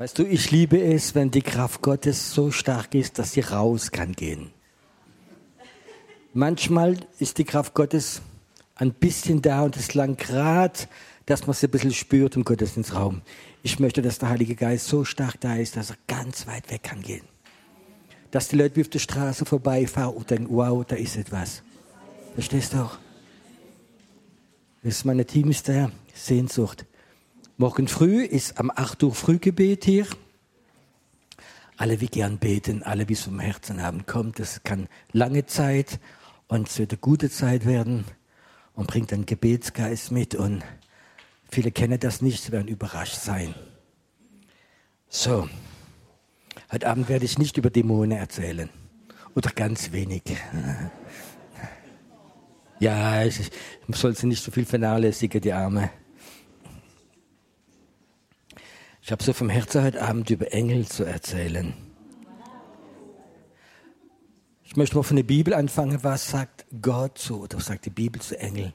Weißt du, ich liebe es, wenn die Kraft Gottes so stark ist, dass sie raus kann gehen. Manchmal ist die Kraft Gottes ein bisschen da und es lang gerade, dass man sie ein bisschen spürt im Gottesdienstraum. Ich möchte, dass der Heilige Geist so stark da ist, dass er ganz weit weg kann gehen. Dass die Leute wie auf der Straße vorbeifahren und denken, wow, da ist etwas. Verstehst du auch? Das ist meine tiefste Sehnsucht. Morgen früh ist am 8 Uhr Frühgebet hier. Alle, wie gern beten, alle, wie es vom Herzen haben, kommt. Das kann lange Zeit und es wird eine gute Zeit werden und bringt einen Gebetsgeist mit. Und viele kennen das nicht, sie werden überrascht sein. So, heute Abend werde ich nicht über Dämonen erzählen. Oder ganz wenig. Ja, ich, ich soll sie nicht so viel vernachlässigen, die Arme. Ich habe so vom Herzen heute Abend über Engel zu erzählen. Ich möchte mal von der Bibel anfangen. Was sagt Gott zu, oder was sagt die Bibel zu Engeln?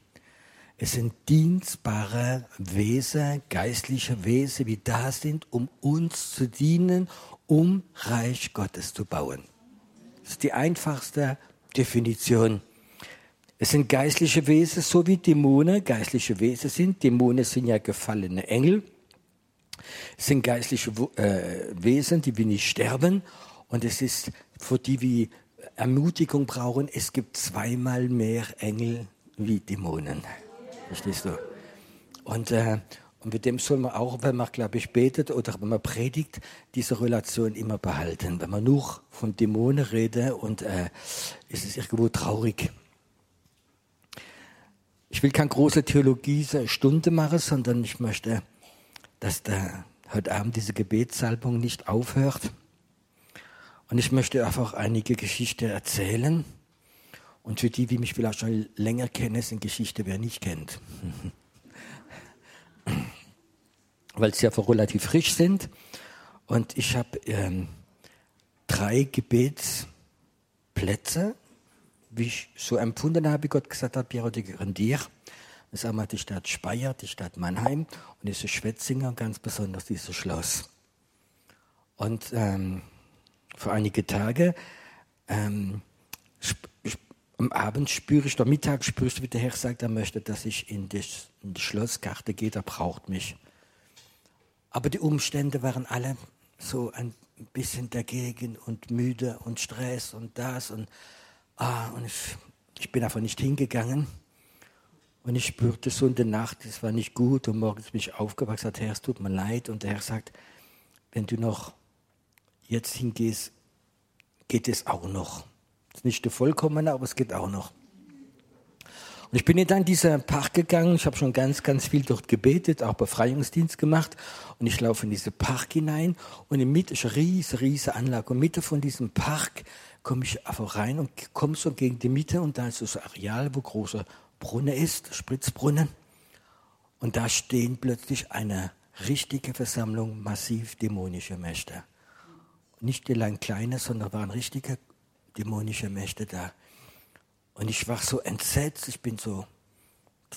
Es sind dienstbare Wesen, geistliche Wesen, die da sind, um uns zu dienen, um Reich Gottes zu bauen. Das ist die einfachste Definition. Es sind geistliche Wesen, so wie Dämonen geistliche Wesen sind. Dämonen sind ja gefallene Engel. Es sind geistliche äh, Wesen, die wir nicht sterben. Und es ist, für die wir Ermutigung brauchen, es gibt zweimal mehr Engel wie Dämonen. Verstehst du? Und, äh, und mit dem soll man auch, wenn man, glaube ich, betet oder wenn man predigt, diese Relation immer behalten. Wenn man nur von Dämonen redet und äh, ist es irgendwo traurig. Ich will keine große Theologie-Stunde machen, sondern ich möchte dass da heute Abend diese Gebetssalbung nicht aufhört. Und ich möchte einfach einige Geschichten erzählen. Und für die, die mich vielleicht schon länger kennen, sind Geschichten, wer nicht kennt. Weil sie einfach relativ frisch sind. Und ich habe ähm, drei Gebetsplätze, wie ich so empfunden habe, Gott gesagt hat, die gehören dir. Ist einmal die Stadt Speyer, die Stadt Mannheim und diese Schwetzinger, ganz besonders dieses Schloss. Und ähm, vor einige Tage ähm, am Abend spüre ich, am Mittag spüre ich, wie der Herr sagt, er möchte, dass ich in die, in die Schlosskarte gehe, er braucht mich. Aber die Umstände waren alle so ein bisschen dagegen und müde und Stress und das und, ah, und ich, ich bin einfach nicht hingegangen. Und ich spürte so in der Nacht, es war nicht gut. Und morgens bin ich aufgewacht gesagt, Herr, es tut mir leid. Und der Herr sagt, wenn du noch jetzt hingehst, geht es auch noch. Es ist nicht der vollkommene, aber es geht auch noch. Und ich bin dann in diesen Park gegangen. Ich habe schon ganz, ganz viel dort gebetet, auch Befreiungsdienst gemacht. Und ich laufe in diesen Park hinein. Und in Mitte ist eine riesige, riesige Anlage. Und Mitte von diesem Park komme ich einfach rein und komme so gegen die Mitte. Und da ist so ein Areal, wo große Brunnen ist, Spritzbrunnen. Und da stehen plötzlich eine richtige Versammlung massiv dämonischer Mächte. Nicht allein kleine, sondern waren richtige dämonische Mächte da. Und ich war so entsetzt, ich bin so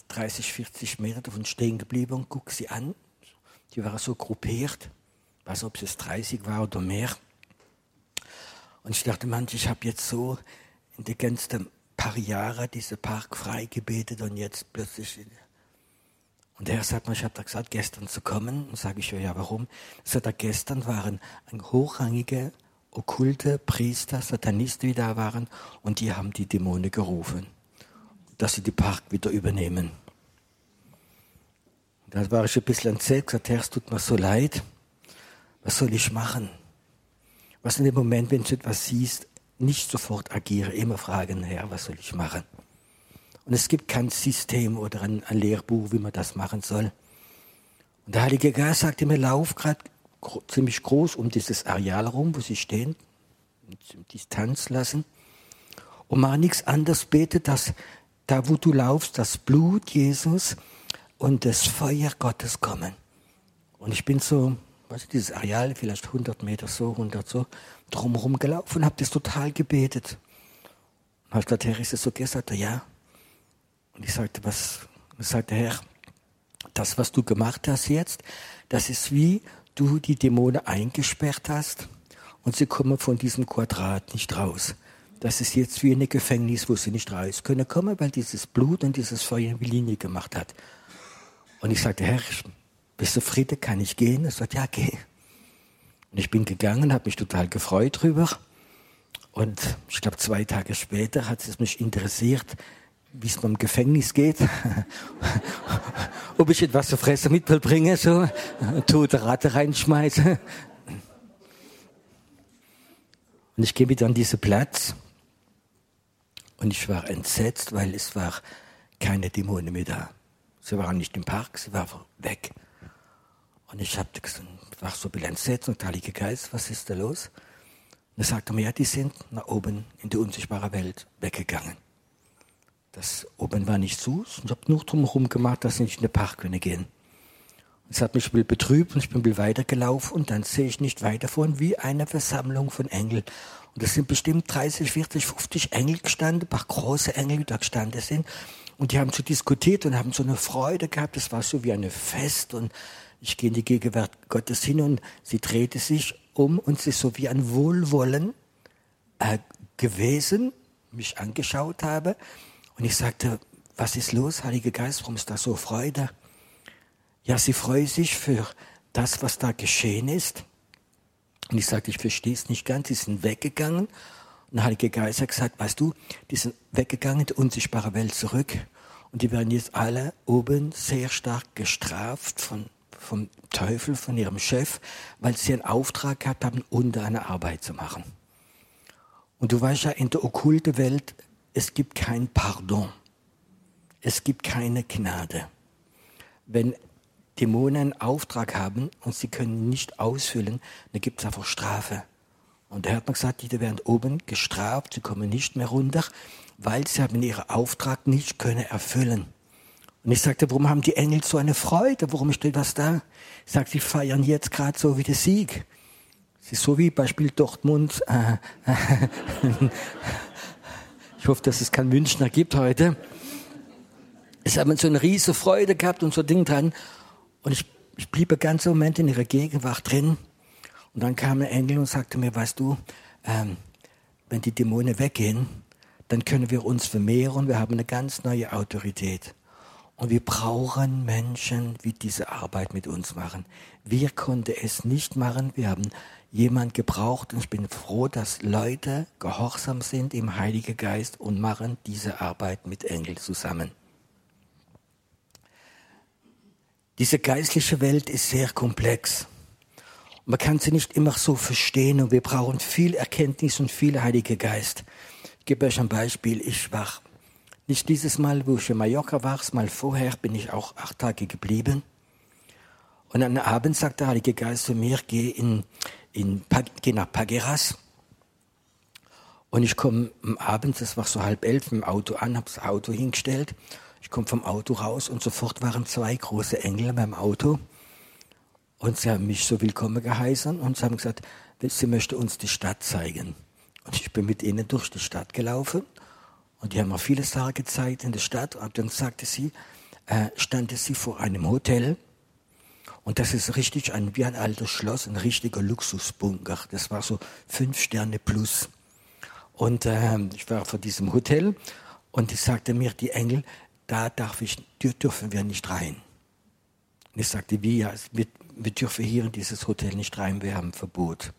30, 40 Meter davon stehen geblieben und gucke sie an. Die waren so gruppiert, nicht, ob es 30 war oder mehr. Und ich dachte, manch, ich habe jetzt so in der ganzen paar Jahre diese Park frei gebetet und jetzt plötzlich. Und der Herr sagt mir, ich habe da gesagt, gestern zu kommen. Und sage ich, ja, warum? Sagt er, gestern waren hochrangige, okkulte Priester, Satanisten, die da waren, und die haben die Dämonen gerufen, dass sie die Park wieder übernehmen. Da war ich ein bisschen entsetzt, gesagt, Herr, es tut mir so leid. Was soll ich machen? Was in dem Moment, wenn du etwas siehst, nicht sofort agiere, immer fragen, Herr, was soll ich machen? Und es gibt kein System oder ein, ein Lehrbuch, wie man das machen soll. Und der Heilige Geist sagte mir, lauf gerade ziemlich groß um dieses Areal herum, wo sie stehen, Distanz lassen und mach nichts anderes, bete, dass da, wo du laufst, das Blut Jesus und das Feuer Gottes kommen. Und ich bin so du, dieses Areal, vielleicht 100 Meter so, 100 so, drumherum gelaufen habe das total gebetet. Und habe gesagt, Herr, ist das okay? Sagte ja. Und ich sagte, was? Und sagte, Herr, das, was du gemacht hast jetzt, das ist wie, du die Dämonen eingesperrt hast und sie kommen von diesem Quadrat nicht raus. Das ist jetzt wie ein Gefängnis, wo sie nicht raus können kommen, weil dieses Blut und dieses Feuer die Linie gemacht hat. Und ich sagte, Herr, bist du Friede, kann ich gehen? Er sagt, ja, geh. Und ich bin gegangen, habe mich total gefreut drüber. Und ich glaube, zwei Tage später hat es mich interessiert, wie es mir im Gefängnis geht. Ob ich etwas zu fressen mitbringe, so, tote Ratte reinschmeiße. Und ich gehe wieder an diesen Platz und ich war entsetzt, weil es war keine Dämonen mehr da. Sie waren nicht im Park, sie waren weg. Und ich hab, war so bisschen entsetzt und Heilige Geist, was ist da los? Und er sagte mir, ja, die sind nach oben in die unsichtbare Welt weggegangen. Das oben war nicht zu, ich habe nur drumherum gemacht, dass sie nicht in den Park können gehen. Es hat mich ein bisschen betrübt und ich bin ein bisschen weitergelaufen und dann sehe ich nicht weiter von wie eine Versammlung von Engeln. Und das sind bestimmt 30, 40, 50 Engel gestanden, ein paar große Engel, die da gestanden sind. Und die haben so diskutiert und haben so eine Freude gehabt. Das war so wie ein Fest. Und ich gehe in die Gegenwart Gottes hin und sie drehte sich um und sie ist so wie ein Wohlwollen äh, gewesen, mich angeschaut habe. Und ich sagte, was ist los, Heiliger Geist, warum ist da so Freude? Ja, sie freut sich für das, was da geschehen ist. Und ich sagte, ich verstehe es nicht ganz. Sie sind weggegangen. Und der Heilige Geist hat gesagt, weißt du, die sind weggegangen in die unsichtbare Welt zurück. Und die werden jetzt alle oben sehr stark gestraft von, vom Teufel, von ihrem Chef, weil sie einen Auftrag gehabt haben, unter eine Arbeit zu machen. Und du weißt ja, in der okkulte Welt, es gibt kein Pardon. Es gibt keine Gnade. Wenn Dämonen einen Auftrag haben und sie können nicht ausfüllen, dann gibt es einfach Strafe. Und da hat man gesagt, die werden oben gestraft, sie kommen nicht mehr runter, weil sie haben ihren Auftrag nicht können erfüllen. Und ich sagte, warum haben die Engel so eine Freude? Warum steht was da? Ich sagte, sie feiern jetzt gerade so wie der Sieg. Es ist so wie Beispiel Dortmund. Äh, ich hoffe, dass es kein Münchner gibt heute. Es haben so eine riesige Freude gehabt und so Ding dran. Und ich, ich blieb einen ganzen Moment in ihrer Gegenwart drin. Und dann kam ein Engel und sagte mir, weißt du, ähm, wenn die Dämonen weggehen, dann können wir uns vermehren. Wir haben eine ganz neue Autorität. Und wir brauchen Menschen, die diese Arbeit mit uns machen. Wir konnten es nicht machen. Wir haben jemand gebraucht und ich bin froh, dass Leute gehorsam sind im Heiligen Geist und machen diese Arbeit mit Engeln zusammen. Diese geistliche Welt ist sehr komplex. Man kann sie nicht immer so verstehen und wir brauchen viel Erkenntnis und viel Heiliger Geist. Ich gebe euch ein Beispiel. Ich war nicht dieses Mal, wo ich in Mallorca war, mal vorher bin ich auch acht Tage geblieben. Und am Abend sagt der Heilige Geist zu mir, geh, in, in, geh nach Pageras. Und ich komme am Abend, das war so halb elf, im Auto an, habe das Auto hingestellt ich komme vom Auto raus und sofort waren zwei große Engel beim Auto. Und sie haben mich so willkommen geheißen und sie haben gesagt, sie möchte uns die Stadt zeigen. Und ich bin mit ihnen durch die Stadt gelaufen und die haben mir viele Sachen gezeigt in der Stadt. Und dann sagte sie, äh, stand sie vor einem Hotel und das ist richtig ein, wie ein altes Schloss, ein richtiger Luxusbunker. Das war so fünf Sterne plus. Und äh, ich war vor diesem Hotel und ich sagte mir, die Engel, da darf ich, dürfen wir nicht rein. Und ich sagte, wie, ja, wir, wir dürfen hier in dieses Hotel nicht rein, wir haben Verbot.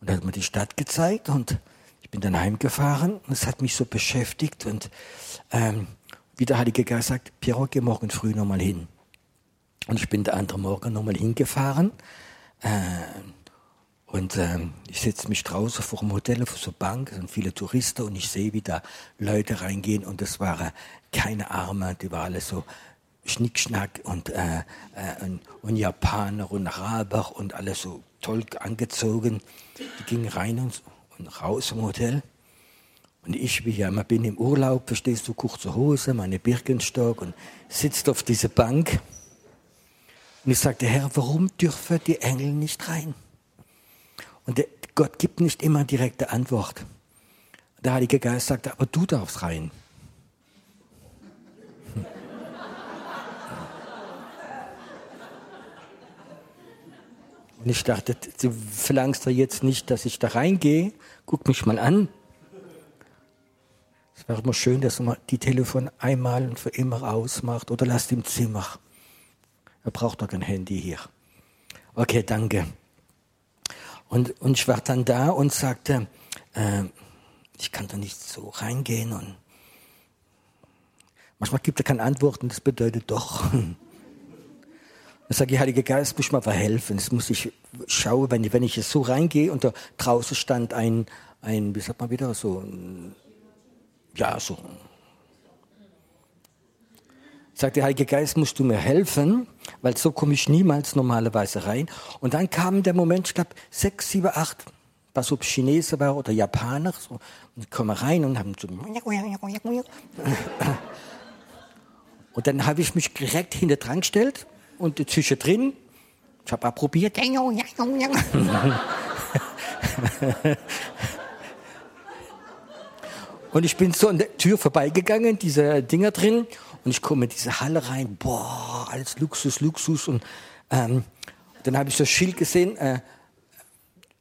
Und da hat mir die Stadt gezeigt und bin dann heimgefahren und es hat mich so beschäftigt und ähm, wie der Heilige Geist sagt, Piero, geh morgen früh nochmal hin. Und ich bin der andere Morgen nochmal hingefahren. Äh, und ähm, ich setze mich draußen vor dem Hotel, vor so Bank, es sind viele Touristen und ich sehe, wie da Leute reingehen und das waren keine Arme, die waren alle so Schnickschnack und, äh, äh, und, und, Japaner und Araber und alles so toll angezogen. Die gingen rein und, und raus im Hotel. Und ich, wie ja immer bin im Urlaub, verstehst du, kurze Hose, meine Birkenstock und sitzt auf dieser Bank. Und ich sagte, Herr, warum dürfen die Engel nicht rein? Und der, Gott gibt nicht immer direkte Antwort. Der Heilige Geist sagt, aber du darfst rein. Und ich dachte, du verlangst doch jetzt nicht, dass ich da reingehe. Guck mich mal an. Es wäre immer schön, dass man die Telefon einmal und für immer ausmacht oder lasst im Zimmer. Er braucht doch kein Handy hier. Okay, danke. Und, und ich war dann da und sagte, äh, ich kann da nicht so reingehen und manchmal gibt er keine Antworten, das bedeutet doch. Dann sage ich, Heiliger Geist, muss mir verhelfen. Das muss ich schauen, wenn ich, wenn ich jetzt so reingehe und da draußen stand ein, ein, wie sagt man wieder, so, ja, so. Sagt der Heilige Geist, musst du mir helfen, weil so komme ich niemals normalerweise rein. Und dann kam der Moment, ich glaube, sechs, sieben, acht, was ob Chinesen war oder Japaner, so, und kommen rein und haben so, und dann habe ich mich direkt hinter dran gestellt und zwischendrin, ich habe auch probiert. und ich bin so an der Tür vorbeigegangen, diese Dinger drin, und ich komme in diese Halle rein, boah, alles Luxus, Luxus. Und ähm, dann habe ich das Schild gesehen, äh,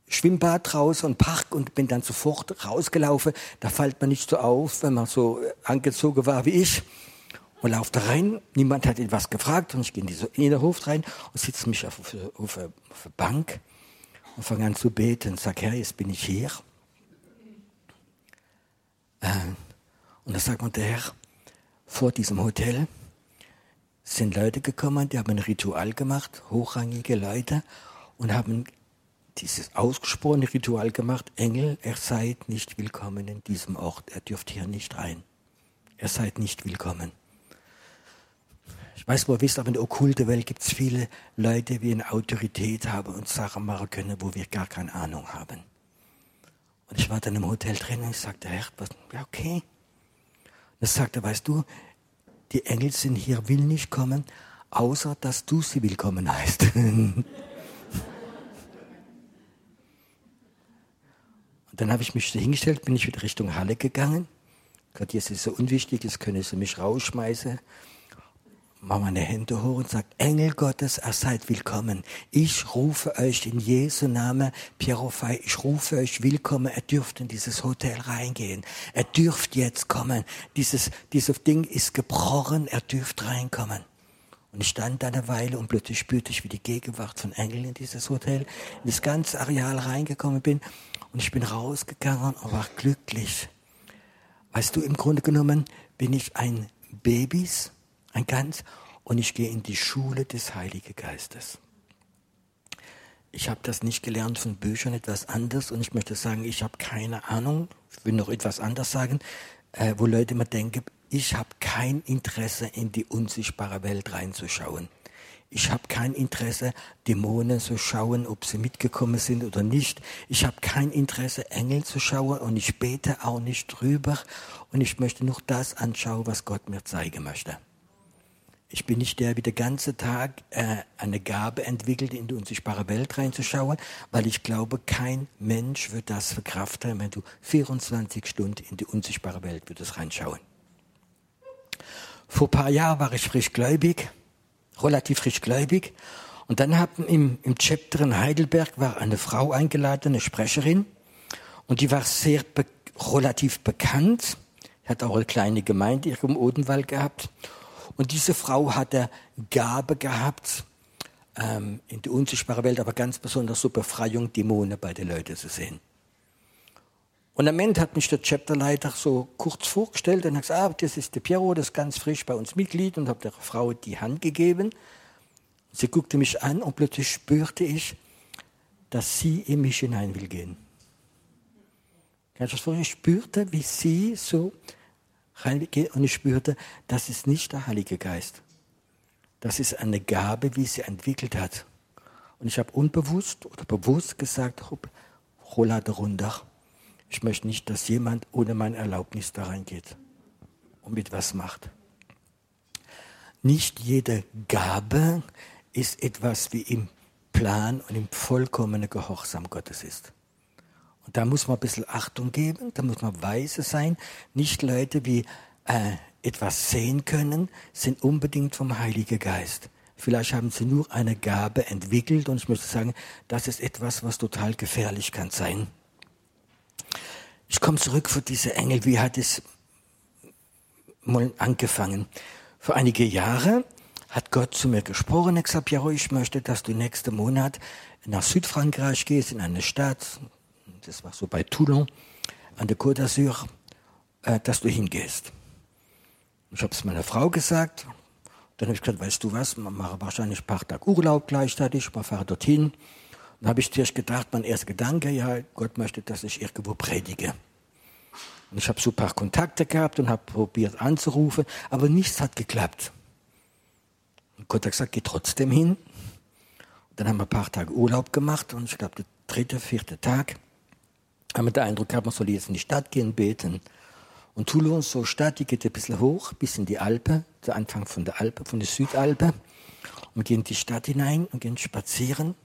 Schwimmbad draußen und Park und bin dann sofort rausgelaufen. Da fällt man nicht so auf, wenn man so angezogen war wie ich und laufe da rein. Niemand hat etwas gefragt und ich gehe in diesen Innenhof rein und sitze mich auf, auf, auf, auf eine Bank und fange an zu beten und sage, Herr, jetzt bin ich hier. Äh, und da sagt mir der Herr, vor diesem Hotel sind Leute gekommen, die haben ein Ritual gemacht, hochrangige Leute, und haben dieses ausgesprochene Ritual gemacht, Engel, er seid nicht willkommen in diesem Ort, er dürft hier nicht rein. Er seid nicht willkommen. Ich weiß, wo ihr wisst, aber in der okkulten Welt gibt es viele Leute, die eine Autorität haben und Sachen machen können, wo wir gar keine Ahnung haben. Und ich war dann im Hotel drin und ich sagte, Herr, was, ja, okay. Und er sagte, weißt du, die Engel sind hier, will nicht kommen, außer dass du sie willkommen heißt. und dann habe ich mich hingestellt, bin ich wieder Richtung Halle gegangen. Gott, jetzt ist so unwichtig, jetzt können sie mich rausschmeißen mach meine Hände hoch und sagt, Engel Gottes, er seid willkommen. Ich rufe euch in Jesu Namen, Pierofei, ich rufe euch willkommen. Er dürft in dieses Hotel reingehen. Er dürft jetzt kommen. Dieses, dieses Ding ist gebrochen. Er dürft reinkommen. Und ich stand da eine Weile und plötzlich spürte ich, wie die Gegenwart von Engeln in dieses Hotel, in das ganze Areal reingekommen bin. Und ich bin rausgegangen und war glücklich. Weißt du, im Grunde genommen bin ich ein Babys, ein ganz, und ich gehe in die Schule des Heiligen Geistes. Ich habe das nicht gelernt von Büchern, etwas anderes. Und ich möchte sagen, ich habe keine Ahnung, ich will noch etwas anderes sagen, äh, wo Leute immer denken, ich habe kein Interesse, in die unsichtbare Welt reinzuschauen. Ich habe kein Interesse, Dämonen zu schauen, ob sie mitgekommen sind oder nicht. Ich habe kein Interesse, Engel zu schauen und ich bete auch nicht drüber. Und ich möchte nur das anschauen, was Gott mir zeigen möchte. Ich bin nicht der, der den ganzen Tag äh, eine Gabe entwickelt, in die unsichtbare Welt reinzuschauen, weil ich glaube, kein Mensch wird das verkraften, wenn du 24 Stunden in die unsichtbare Welt würdest reinschauen. Vor ein paar Jahren war ich frischgläubig, relativ frischgläubig. Und dann haben im, im Chapter in Heidelberg war eine Frau eingeladen, eine Sprecherin. Und die war sehr be relativ bekannt. Hat auch eine kleine Gemeinde hier im Odenwald gehabt. Und diese Frau hatte Gabe gehabt, ähm, in die unsichtbare Welt, aber ganz besonders so Befreiung, Dämonen bei den Leuten zu sehen. Und am Ende hat mich der Chapterleiter so kurz vorgestellt und hat gesagt, ah, das ist der Piero, das ist ganz frisch bei uns Mitglied und habe der Frau die Hand gegeben. Sie guckte mich an und plötzlich spürte ich, dass sie in mich hinein will gehen. Ich spürte, wie sie so und ich spürte, das ist nicht der Heilige Geist. Das ist eine Gabe, wie sie entwickelt hat. Und ich habe unbewusst oder bewusst gesagt, Rolla runter. Ich möchte nicht, dass jemand ohne meine Erlaubnis da reingeht und mit was macht. Nicht jede Gabe ist etwas, wie im Plan und im vollkommenen Gehorsam Gottes ist. Und da muss man ein bisschen Achtung geben, da muss man weise sein. Nicht Leute, die äh, etwas sehen können, sind unbedingt vom Heiligen Geist. Vielleicht haben sie nur eine Gabe entwickelt und ich möchte sagen, das ist etwas, was total gefährlich kann sein. Ich komme zurück für diese Engel. Wie hat es mal angefangen? Vor einige Jahre hat Gott zu mir gesprochen. Ich ja, ich möchte, dass du nächsten Monat nach Südfrankreich gehst, in eine Stadt. Das war so bei Toulon, an der Côte d'Azur, äh, dass du hingehst. Ich habe es meiner Frau gesagt. Dann habe ich gesagt, weißt du was, man mache wahrscheinlich ein paar Tage Urlaub gleichzeitig, man fahre dorthin. Dann habe ich zuerst gedacht, mein erster Gedanke, ja, Gott möchte, dass ich irgendwo predige. Und ich habe so ein paar Kontakte gehabt und habe probiert anzurufen, aber nichts hat geklappt. Und Gott hat gesagt, geh trotzdem hin. Dann haben wir ein paar Tage Urlaub gemacht und ich glaube, der dritte, vierte Tag haben wir den Eindruck gehabt, man soll jetzt in die Stadt gehen, beten. Und Toulon, so Stadt, die geht ein bisschen hoch, bis in die Alpe, der Anfang von der Alpe, von der Südalpe. Und wir gehen in die Stadt hinein und gehen spazieren.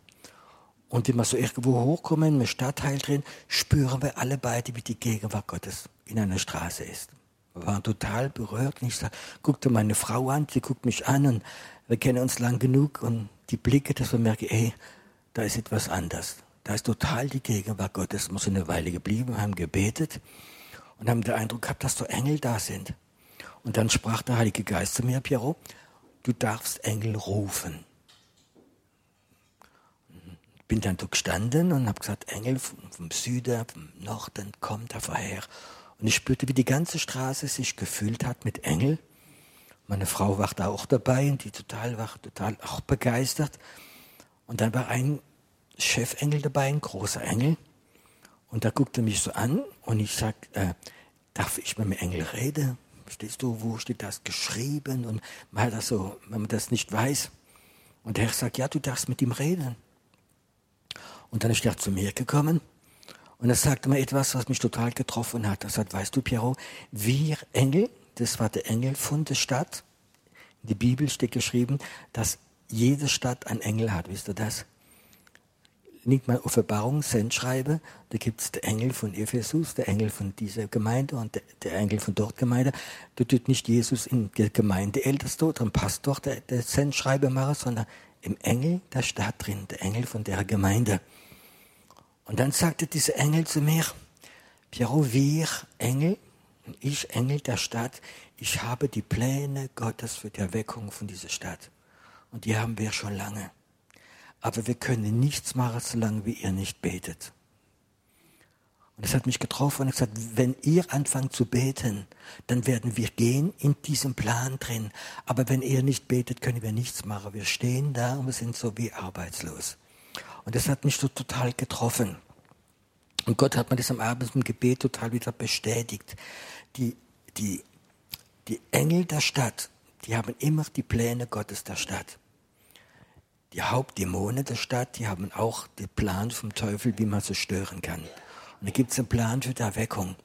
Und wenn wir so irgendwo hochkommen, im Stadtteil drin, spüren wir alle beide, wie die Gegenwart Gottes in einer Straße ist. Wir waren total berührt. Und ich sag, guckte meine Frau an, sie guckt mich an und wir kennen uns lang genug und die Blicke, dass wir merken, ey, da ist etwas anders. Da ist total die Gegenwart Gottes. Wir sind eine Weile geblieben, haben gebetet und haben den Eindruck gehabt, dass da Engel da sind. Und dann sprach der Heilige Geist zu mir, Piero, du darfst Engel rufen. Bin dann da gestanden und habe gesagt, Engel vom, vom Süden, vom Norden, kommt da vorher. Und ich spürte, wie die ganze Straße sich gefüllt hat mit Engel. Meine Frau war da auch dabei und die total war total auch begeistert. Und dann war ein Chefengel dabei, ein großer Engel. Und da guckt er mich so an und ich sag, äh, darf ich mit dem Engel reden? Verstehst du, wo steht das geschrieben? Und mal das so, wenn man das nicht weiß. Und der Herr sagt, ja, du darfst mit ihm reden. Und dann ist er zu mir gekommen und er sagte mir etwas, was mich total getroffen hat. Er sagt, weißt du, Piero, wir Engel, das war der Engel von der Stadt. In der Bibel steht geschrieben, dass jede Stadt einen Engel hat. Wisst ihr das? Nicht mal Offenbarung, Sendschreibe, da gibt es den Engel von Ephesus, der Engel von dieser Gemeinde und der, Engel von dort Gemeinde. Da tut nicht Jesus in der Gemeinde älteste oder ein Pastor der, der Sendschreibe machen, sondern im Engel der Stadt drin, der Engel von der Gemeinde. Und dann sagte dieser Engel zu mir, Piero, wir Engel, ich Engel der Stadt, ich habe die Pläne Gottes für die Erweckung von dieser Stadt. Und die haben wir schon lange aber wir können nichts machen, solange wie ihr nicht betet. Und das hat mich getroffen und gesagt, wenn ihr anfangt zu beten, dann werden wir gehen in diesem Plan drin. Aber wenn ihr nicht betet, können wir nichts machen. Wir stehen da und wir sind so wie arbeitslos. Und das hat mich so total getroffen. Und Gott hat mir das am Abend im Gebet total wieder bestätigt. Die, die, die Engel der Stadt, die haben immer die Pläne Gottes der Stadt. Die Hauptdämonen der Stadt, die haben auch den Plan vom Teufel, wie man sie stören kann. Und da gibt es einen Plan für die Erweckung.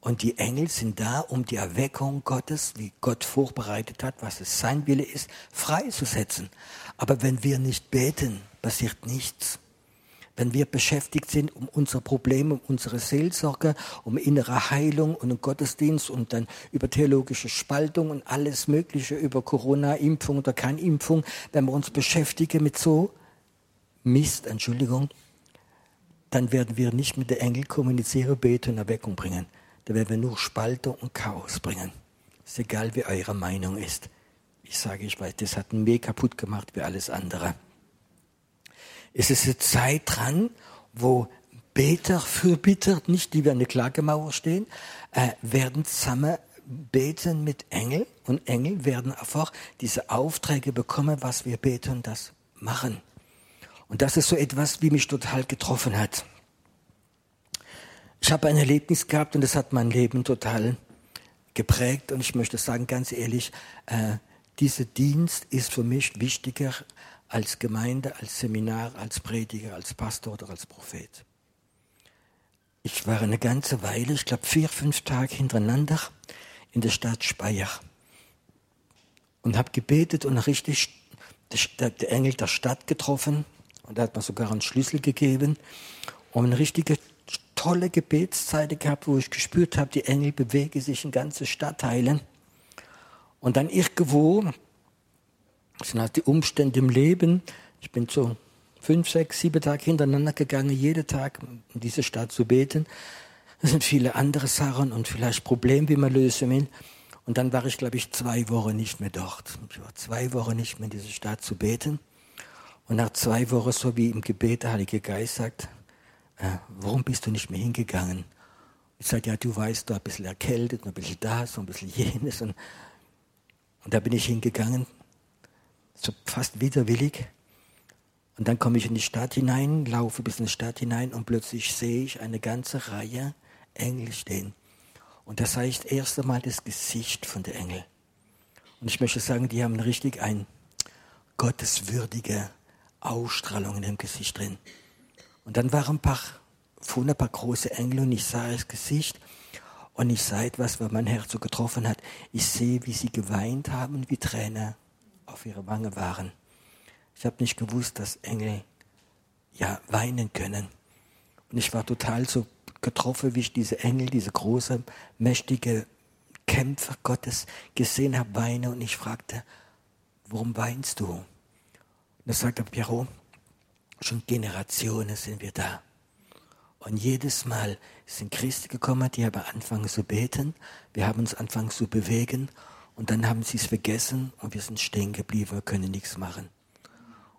Und die Engel sind da, um die Erweckung Gottes, wie Gott vorbereitet hat, was es sein Wille ist, freizusetzen. Aber wenn wir nicht beten, passiert nichts wenn wir beschäftigt sind um unsere Probleme, um unsere Seelsorge, um innere Heilung und um Gottesdienst und dann über theologische Spaltung und alles Mögliche, über Corona-Impfung oder keine Impfung, wenn wir uns beschäftigen mit so Mist, Entschuldigung, dann werden wir nicht mit der Engel kommunizieren, beten und Erweckung bringen. Da werden wir nur Spaltung und Chaos bringen. Ist egal, wie eure Meinung ist. Ich sage, ich weiß, das hat mehr kaputt gemacht wie alles andere. Es ist eine Zeit dran, wo Beter, Fürbitter, nicht die wie an der Klagemauer stehen, äh, werden zusammen beten mit Engel und Engel werden einfach diese Aufträge bekommen, was wir beten das machen. Und das ist so etwas, wie mich total getroffen hat. Ich habe ein Erlebnis gehabt und das hat mein Leben total geprägt und ich möchte sagen, ganz ehrlich, äh, dieser Dienst ist für mich wichtiger als Gemeinde, als Seminar, als Prediger, als Pastor oder als Prophet. Ich war eine ganze Weile, ich glaube vier, fünf Tage hintereinander in der Stadt Speyer und habe gebetet und richtig der, Engel der Stadt getroffen und da hat mir sogar einen Schlüssel gegeben und eine richtige tolle Gebetszeit gehabt, wo ich gespürt habe, die Engel bewegen sich in ganze Stadtteilen. Und dann irgendwo Das sind halt die Umstände im Leben. Ich bin so fünf, sechs, sieben Tage hintereinander gegangen, jeden Tag in diese Stadt zu beten. Es sind viele andere Sachen und vielleicht Probleme, wie man lösen will. Und dann war ich, glaube ich, zwei Wochen nicht mehr dort. Ich war zwei Wochen nicht mehr in dieser Stadt zu beten. Und nach zwei Wochen, so wie im Gebet, der Heilige Geist sagt, äh, warum bist du nicht mehr hingegangen? Ich sage, ja, du weißt, du ein bisschen erkältet, ein bisschen das, ein bisschen jenes. Und, und da bin ich hingegangen, so fast widerwillig. Und dann komme ich in die Stadt hinein, laufe bis in die Stadt hinein und plötzlich sehe ich eine ganze Reihe Engel stehen. Und das heißt erst einmal das Gesicht von der Engel. Und ich möchte sagen, die haben richtig ein gotteswürdige Ausstrahlung in dem Gesicht drin. Und dann waren ein paar, fuhren ein paar große Engel und ich sah das Gesicht und ich sah etwas, was mein Herz so getroffen hat. Ich sehe, wie sie geweint haben, wie Tränen auf ihre Wange waren. Ich habe nicht gewusst, dass Engel ja weinen können. Und ich war total so getroffen, wie ich diese Engel, diese große, mächtige Kämpfer Gottes gesehen habe, weine. Und ich fragte, warum weinst du? Und da sagte Piero, schon Generationen sind wir da. Und jedes Mal sind Christen gekommen, die haben angefangen zu beten, wir haben uns angefangen zu bewegen und dann haben sie es vergessen und wir sind stehen geblieben, wir können nichts machen.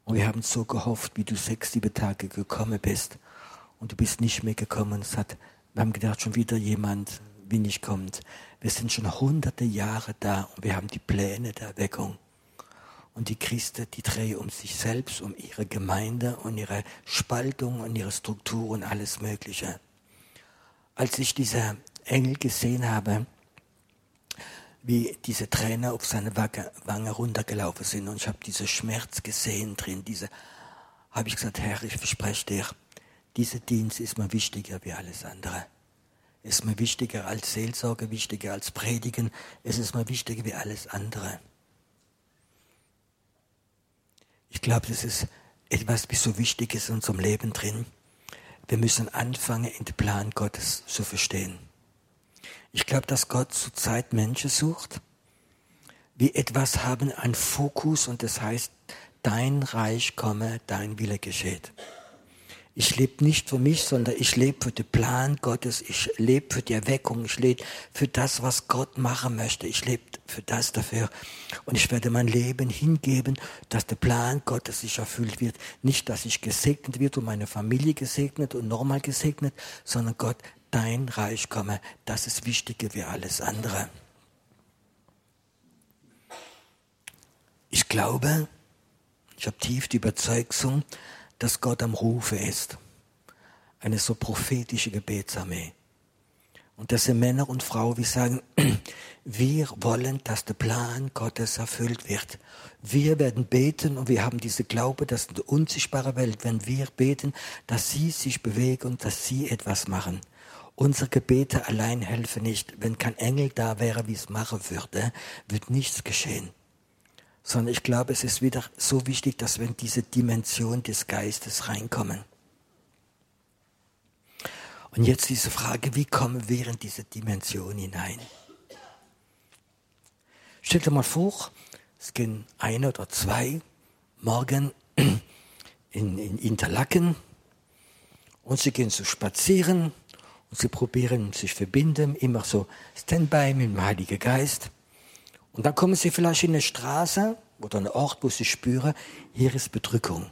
Und wir haben so gehofft, wie du sechs, sieben Tage gekommen bist und du bist nicht mehr gekommen. Es hat, wir haben gedacht, schon wieder jemand, wie nicht kommt. Wir sind schon hunderte Jahre da und wir haben die Pläne der Erweckung. Und die Christen, die drehen um sich selbst, um ihre Gemeinde und ihre Spaltung und ihre Struktur und alles Mögliche. Als ich diese Engel gesehen habe, wie diese Tränen auf seine Wange runtergelaufen sind und ich habe diesen Schmerz gesehen drin, diese, habe ich gesagt, Herr, ich verspreche dir, dieser Dienst ist mir wichtiger wie alles andere. Ist mir wichtiger als Seelsorge, wichtiger als Predigen, es ist mir wichtiger wie alles andere. Ich glaube, das ist etwas, was so wichtig ist in unserem Leben drin. Wir müssen anfangen, den Plan Gottes zu verstehen. Ich glaube, dass Gott zurzeit Menschen sucht, wie etwas haben, ein Fokus und das heißt, dein Reich komme, dein Wille geschieht. Ich lebe nicht für mich, sondern ich lebe für den Plan Gottes. Ich lebe für die Erweckung. Ich lebe für das, was Gott machen möchte. Ich lebe für das dafür. Und ich werde mein Leben hingeben, dass der Plan Gottes sich erfüllt wird. Nicht, dass ich gesegnet wird und meine Familie gesegnet und nochmal gesegnet, sondern Gott, dein Reich komme, das ist wichtiger wie alles andere. Ich glaube, ich habe tief die Überzeugung, dass Gott am Rufe ist. Eine so prophetische Gebetsarmee. Und dass sind Männer und Frauen, die sagen, wir wollen, dass der Plan Gottes erfüllt wird. Wir werden beten und wir haben diese Glaube, dass in der unsichtbaren Welt, wenn wir beten, dass sie sich bewegen und dass sie etwas machen. Unsere Gebete allein helfen nicht. Wenn kein Engel da wäre, wie es machen würde, wird nichts geschehen. Sondern ich glaube, es ist wieder so wichtig, dass wir in diese Dimension des Geistes reinkommen. Und jetzt diese Frage, wie kommen wir in diese Dimension hinein? Stell dir mal vor, es gehen ein oder zwei morgen in, in Interlaken und sie gehen so spazieren sie probieren sich verbinden, immer so Standby mit dem Heiligen Geist. Und dann kommen sie vielleicht in eine Straße oder einen Ort, wo sie spüren, hier ist Bedrückung.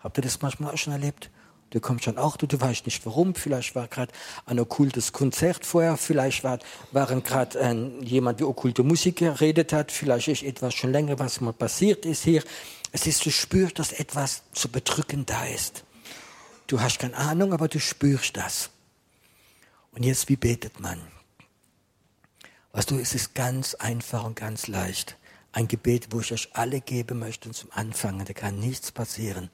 Habt ihr das manchmal auch schon erlebt? Du kommst schon auch, du, du weißt nicht warum. Vielleicht war gerade ein okkultes Konzert vorher, vielleicht war, waren gerade äh, jemand, der okkulte Musik geredet hat, vielleicht ist etwas schon länger, was mal passiert ist hier. Es ist, du spürst, dass etwas so bedrückend da ist. Du hast keine Ahnung, aber du spürst das. Und jetzt, wie betet man? Weißt du, es ist ganz einfach und ganz leicht. Ein Gebet, wo ich euch alle geben möchte zum Anfangen, da kann nichts passieren.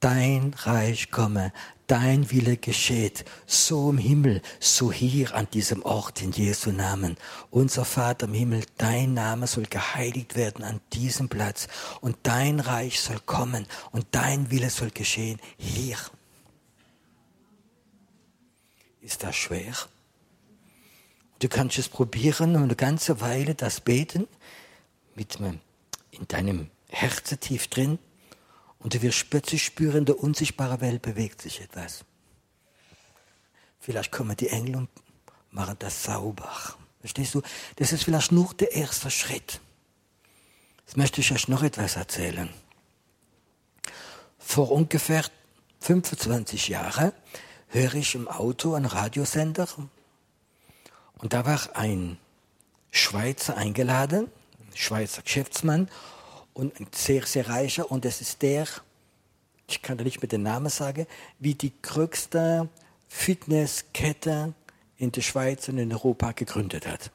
Dein Reich komme, dein Wille geschieht, so im Himmel, so hier an diesem Ort in Jesu Namen. Unser Vater im Himmel, dein Name soll geheiligt werden an diesem Platz und dein Reich soll kommen und dein Wille soll geschehen hier ist das schwer? Du kannst es probieren und eine ganze Weile das beten mit in deinem herzetief drin und du wirst plötzlich spüren, in der unsichtbaren Welt bewegt sich etwas. Vielleicht kommen die Engel und machen das sauber. Verstehst du? Das ist vielleicht nur der erste Schritt. Jetzt möchte ich euch noch etwas erzählen. Vor ungefähr 25 Jahren höre ich im Auto einen Radiosender? Und da war ein Schweizer eingeladen, ein Schweizer Geschäftsmann und ein sehr, sehr reicher. Und das ist der, ich kann da nicht mit dem Namen sagen, wie die größte Fitnesskette in der Schweiz und in Europa gegründet hat.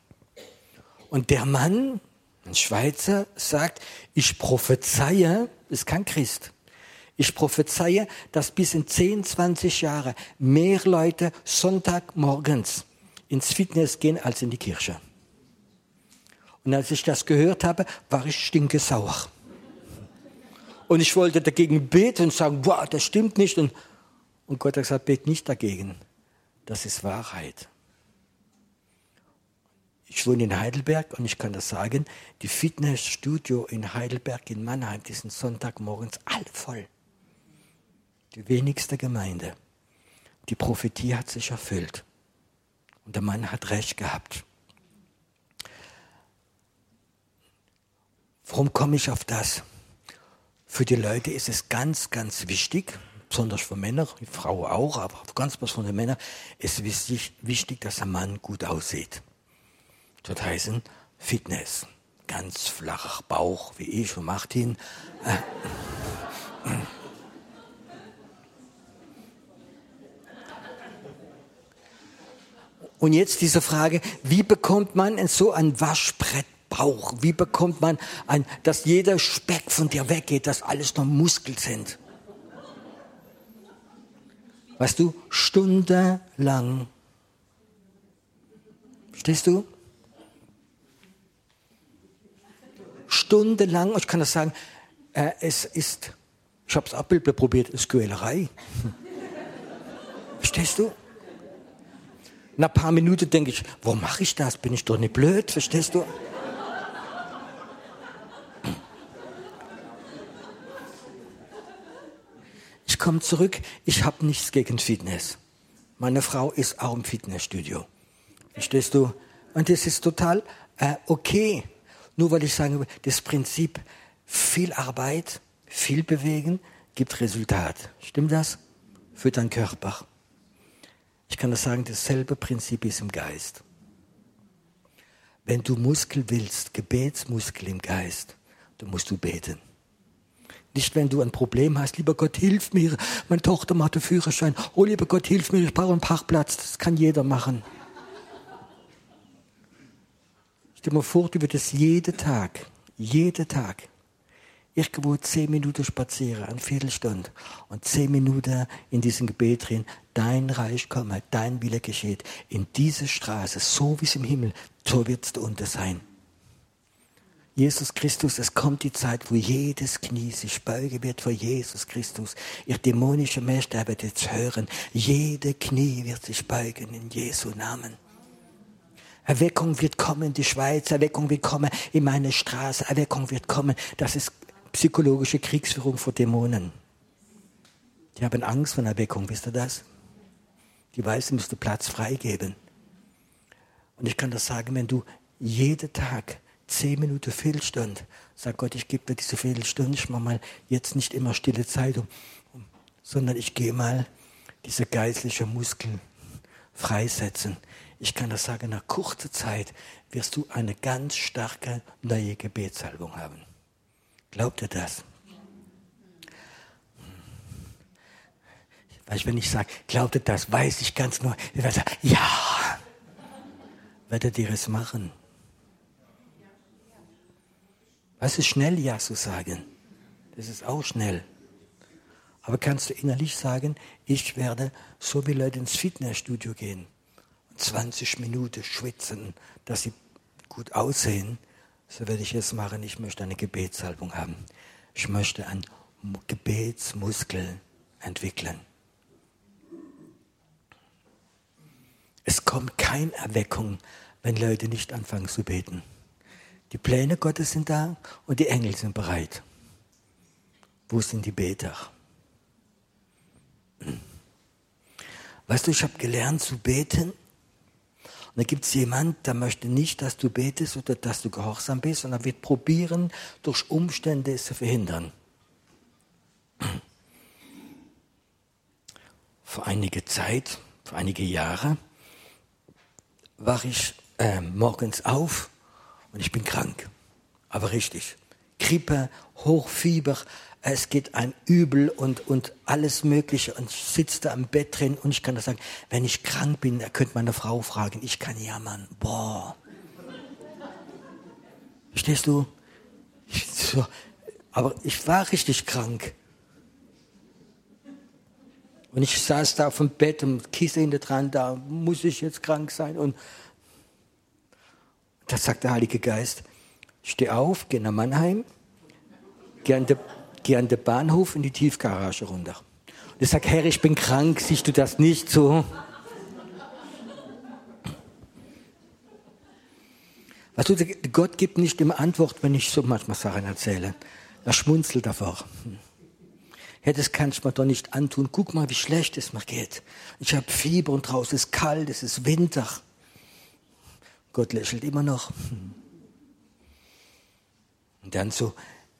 Und der Mann, ein Schweizer, sagt, ich prophezeie, ist kein Christ, ich prophezeie, dass bis in 10, 20 Jahre mehr Leute Sonntagmorgens ins Fitness gehen als in die Kirche. Und als ich das gehört habe, war ich stinkesauer. Und ich wollte dagegen beten und sagen, wow, das stimmt nicht. Und, und Gott hat gesagt, bet nicht dagegen. Das ist Wahrheit. Ich wohne in Heidelberg und ich kann das sagen, die Fitnessstudio in Heidelberg, in Mannheim, die sind Sonntagmorgens all voll. Die wenigste Gemeinde. Die Prophetie hat sich erfüllt. Und der Mann hat recht gehabt. Warum komme ich auf das? Für die Leute ist es ganz, ganz wichtig, besonders für Männer, die Frau auch, aber ganz besonders für die Männer, ist wichtig, wichtig, dass ein Mann gut aussieht. Das heißt Fitness. Ganz flacher Bauch, wie ich und Martin. Und jetzt diese Frage, wie bekommt man so ein Waschbrettbauch? Wie bekommt man ein, dass jeder Speck von dir weggeht, dass alles nur Muskeln sind? Weißt du, stundenlang. Stehst du? Stundenlang, ich kann das sagen, äh, es ist, ich habe es Abbild probiert, es ist Quälerei. Verstehst du? Nach ein paar Minuten denke ich, warum mache ich das? Bin ich doch nicht blöd, verstehst du? Ich komme zurück, ich habe nichts gegen Fitness. Meine Frau ist auch im Fitnessstudio. Verstehst du? Und das ist total äh, okay. Nur weil ich sage, das Prinzip viel Arbeit, viel bewegen, gibt Resultat. Stimmt das? Für deinen Körper. Ich kann das sagen, dasselbe Prinzip ist im Geist. Wenn du Muskel willst, Gebetsmuskel im Geist, dann musst du beten. Nicht, wenn du ein Problem hast, lieber Gott, hilf mir, meine Tochter macht den Führerschein, oh lieber Gott, hilf mir, ich brauche einen Parkplatz, das kann jeder machen. Stell dir mal vor, du würdest jeden Tag, jeden Tag irgendwo zehn Minuten spazieren, eine Viertelstunde und zehn Minuten in diesem Gebet drin, dein Reich komme, dein Wille geschieht, in diese Straße, so wie es im Himmel, so wird es unten sein. Jesus Christus, es kommt die Zeit, wo jedes Knie sich beugen wird vor Jesus Christus. Ihr dämonische Mächte werdet jetzt hören, jede Knie wird sich beugen in Jesu Namen. Erweckung wird kommen in die Schweiz, Erweckung wird kommen in meine Straße, Erweckung wird kommen. Das ist psychologische Kriegsführung vor Dämonen. Die haben Angst vor Erweckung, wisst ihr das? Die weiß, sie müsste Platz freigeben. Und ich kann das sagen, wenn du jeden Tag zehn Minuten Fehlstund, sag Gott, ich gebe dir diese Fehlstunde, ich mache mal jetzt nicht immer stille Zeit, sondern ich gehe mal diese geistliche Muskeln freisetzen. Ich kann das sagen, nach kurzer Zeit wirst du eine ganz starke neue Gebetshaltung haben. Glaubt ihr das? Weißt, wenn ich sage, glaubt ihr das, weiß ich ganz nur, ich werde sagen, ja, werdet ihr es machen. Was ist schnell, ja zu sagen? Das ist auch schnell. Aber kannst du innerlich sagen, ich werde so wie Leute ins Fitnessstudio gehen und 20 Minuten schwitzen, dass sie gut aussehen, so werde ich es machen. Ich möchte eine Gebetssalbung haben. Ich möchte einen Gebetsmuskel entwickeln. Es kommt keine Erweckung, wenn Leute nicht anfangen zu beten. Die Pläne Gottes sind da und die Engel sind bereit. Wo sind die Beter? Weißt du, ich habe gelernt zu beten. Und da gibt es jemand, der möchte nicht, dass du betest oder dass du gehorsam bist, und er wird probieren, durch Umstände es zu verhindern. Vor einiger Zeit, vor einige Jahre, war ich äh, morgens auf und ich bin krank. Aber richtig. Grippe, Hochfieber, es geht ein Übel und, und alles Mögliche und ich sitze da am Bett drin und ich kann das sagen, wenn ich krank bin, er könnte meine Frau fragen, ich kann jammern. Boah. Verstehst du? Ich, so, aber ich war richtig krank. Und ich saß da auf dem Bett und Kissen hinter dran, da muss ich jetzt krank sein. Und da sagt der Heilige Geist, steh auf, geh nach Mannheim, geh an, de, geh an den Bahnhof in die Tiefgarage runter. Und ich sage, Herr, ich bin krank, siehst du das nicht so? Weißt du, Gott gibt nicht immer Antwort, wenn ich so manchmal Sachen erzähle. Er schmunzelt davor. Ja, das kann ich mir doch nicht antun. Guck mal, wie schlecht es mir geht. Ich habe Fieber und draußen ist kalt, es ist Winter. Gott lächelt immer noch. Und dann so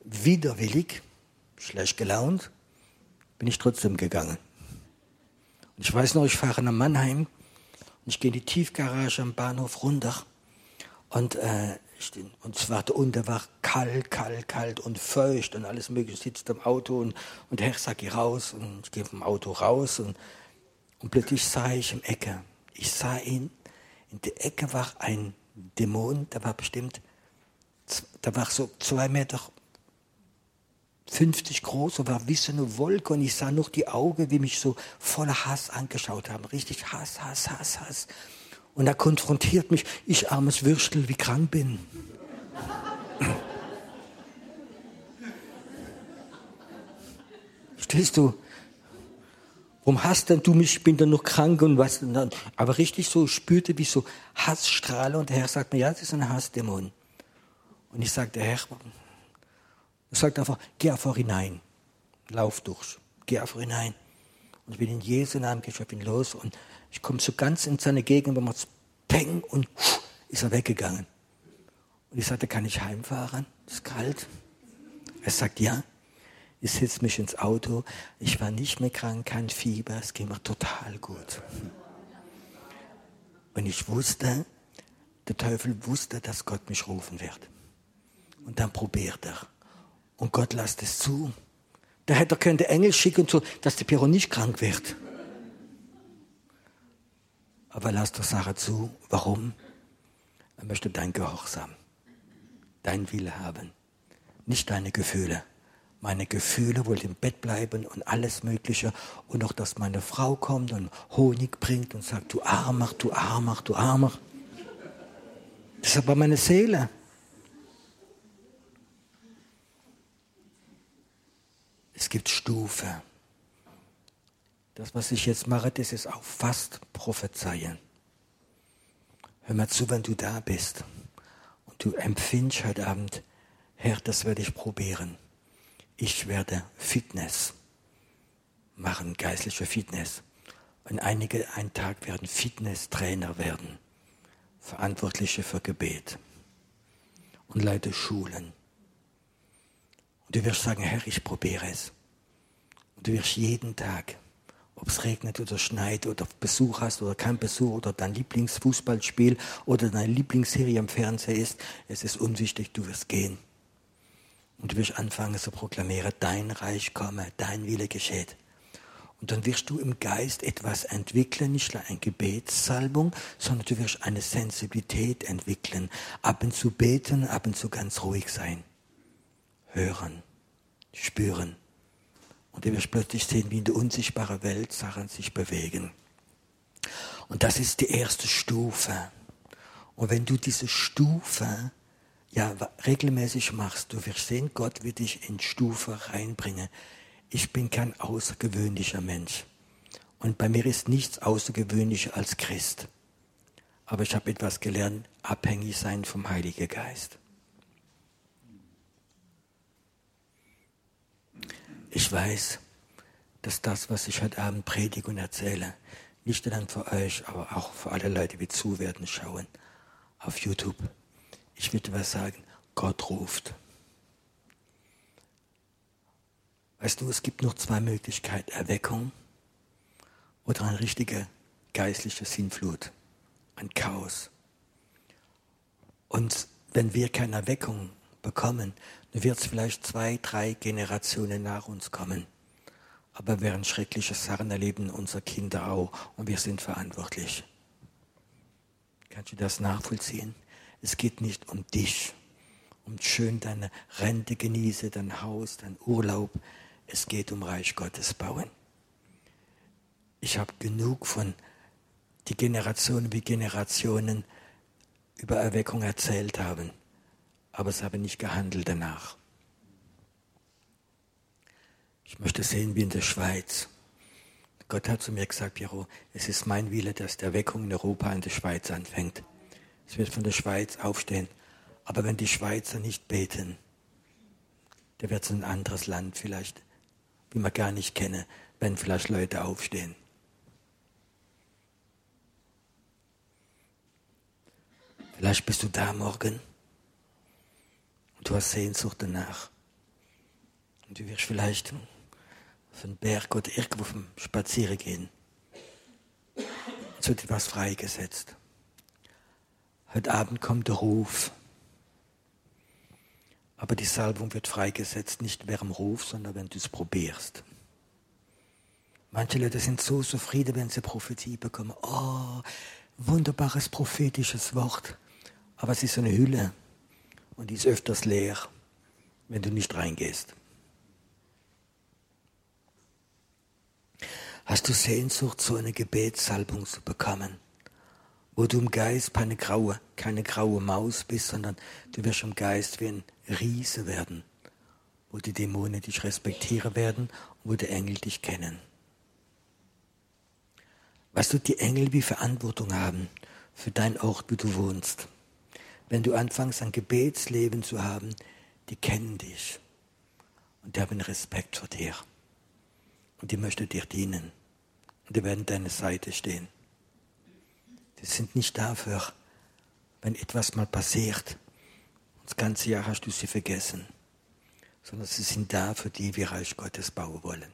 widerwillig, schlecht gelaunt, bin ich trotzdem gegangen. Und ich weiß noch, ich fahre nach Mannheim und ich gehe in die Tiefgarage am Bahnhof runter und, äh, und es war da unten war kalt, kalt, kalt und feucht und alles mögliche. Ich sitze im Auto und, und der Herr sagt, geh raus und ich gehe vom Auto raus und, und plötzlich sah ich im Ecke, ich sah ihn in der Ecke war ein Dämon, der war bestimmt, der war so zwei Meter 50 groß und war wie so eine Wolke und ich sah noch die Augen, wie mich so voller Hass angeschaut haben. Richtig Hass, Hass, Hass, Hass. Und er konfrontiert mich, ich armes Würstel, wie krank bin. Stehst du? Warum hast denn du mich? Ich bin dann noch krank und was denn dann? Aber richtig so spürte wie so Hassstrahle und der Herr sagt mir, ja, das ist ein Hassdämon. Und ich sagte, Herr, er sagt einfach, geh einfach hinein. Lauf durch. Geh einfach hinein. Und ich bin in Jesu Namen, ich bin los und ich komme so ganz in seine Gegend, wo man peng und ist er weggegangen. Und ich sagte, kann ich heimfahren? Es ist kalt. Er sagt, ja ich setze mich ins Auto, ich war nicht mehr krank, kein Fieber, es ging mir total gut. Und ich wusste, der Teufel wusste, dass Gott mich rufen wird. Und dann probiert er. Und Gott lässt es zu. Da hätte er können Engel schicken, so, dass der Piero nicht krank wird. Aber lass doch Sache zu. Warum? Er möchte dein Gehorsam, dein Wille haben, nicht deine Gefühle meine Gefühle wohl im Bett bleiben und alles Mögliche. Und auch, dass meine Frau kommt und Honig bringt und sagt, du Armer, du Armer, du Armer. Das ist aber meine Seele. Es gibt Stufe. Das, was ich jetzt mache, das ist auch fast prophezeien. Hör mal zu, wenn du da bist und du empfindest heute Abend, Herr, das werde ich probieren ich werde Fitness machen, geistliche Fitness. Und einige einen Tag werden Fitnesstrainer werden, Verantwortliche für Gebet und leite Schulen. Und du wirst sagen, Herr, ich probiere es. Und du wirst jeden Tag, ob es regnet oder schneit oder Besuch hast oder kein Besuch oder dein Lieblingsfußballspiel oder deine Lieblingsserie im Fernsehen ist, es ist unwichtig, du wirst gehen. Und du wirst anfangen zu proklamieren, dein Reich komme, dein Wille geschieht. Und dann wirst du im Geist etwas entwickeln, nicht nur eine Gebetssalbung, sondern du wirst eine Sensibilität entwickeln. Ab und zu beten, ab und zu ganz ruhig sein. Hören, spüren. Und du wirst plötzlich sehen, wie in der unsichtbaren Welt Sachen sich bewegen. Und das ist die erste Stufe. Und wenn du diese Stufe ja, regelmäßig machst, du wirst sehen, Gott wird dich in Stufe reinbringen. Ich bin kein außergewöhnlicher Mensch. Und bei mir ist nichts außergewöhnlicher als Christ. Aber ich habe etwas gelernt, abhängig sein vom Heiligen Geist. Ich weiß, dass das, was ich heute Abend predige und erzähle, nicht nur dann für euch, aber auch für alle Leute, die zu werden schauen auf YouTube. Ich würde was sagen, Gott ruft. Weißt du, es gibt noch zwei Möglichkeiten, Erweckung oder eine richtige geistliche Sinnflut, ein Chaos. Und wenn wir keine Erweckung bekommen, dann wird es vielleicht zwei, drei Generationen nach uns kommen. Aber werden schreckliche Sachen erleben, unsere Kinder auch, und wir sind verantwortlich. Kannst du das nachvollziehen? Es geht nicht um dich, um schön deine Rente genieße, dein Haus, dein Urlaub. Es geht um Reich Gottes bauen. Ich habe genug von die Generationen wie Generationen über Erweckung erzählt haben, aber es habe nicht gehandelt danach. Ich möchte sehen wie in der Schweiz. Gott hat zu mir gesagt, Piero, es ist mein Wille, dass die Erweckung in Europa in der Schweiz anfängt. Es wird von der Schweiz aufstehen. Aber wenn die Schweizer nicht beten, dann wird es ein anderes Land vielleicht, wie man gar nicht kenne, wenn vielleicht Leute aufstehen. Vielleicht bist du da morgen du hast Sehnsucht danach. Und du wirst vielleicht auf den Berg oder irgendwo vom Spazieren gehen. Es wird etwas freigesetzt. Heute Abend kommt der Ruf. Aber die Salbung wird freigesetzt, nicht während dem Ruf, sondern wenn du es probierst. Manche Leute sind so zufrieden, wenn sie Prophetie bekommen. Oh, wunderbares prophetisches Wort. Aber es ist eine Hülle und die ist öfters leer, wenn du nicht reingehst. Hast du Sehnsucht, so eine Gebetssalbung zu bekommen, wo du im Geist keine graue, keine graue Maus bist, sondern du wirst im Geist wie ein Riese werden, wo die Dämonen dich respektieren werden und wo die Engel dich kennen. Weißt du, die Engel wie Verantwortung haben für deinen Ort, wo du wohnst wenn du anfängst, ein Gebetsleben zu haben, die kennen dich. Und die haben Respekt vor dir. Und die möchten dir dienen. Und die werden deine Seite stehen. Die sind nicht dafür, wenn etwas mal passiert, das ganze Jahr hast du sie vergessen, sondern sie sind da für die, wir Reich Gottes bauen wollen.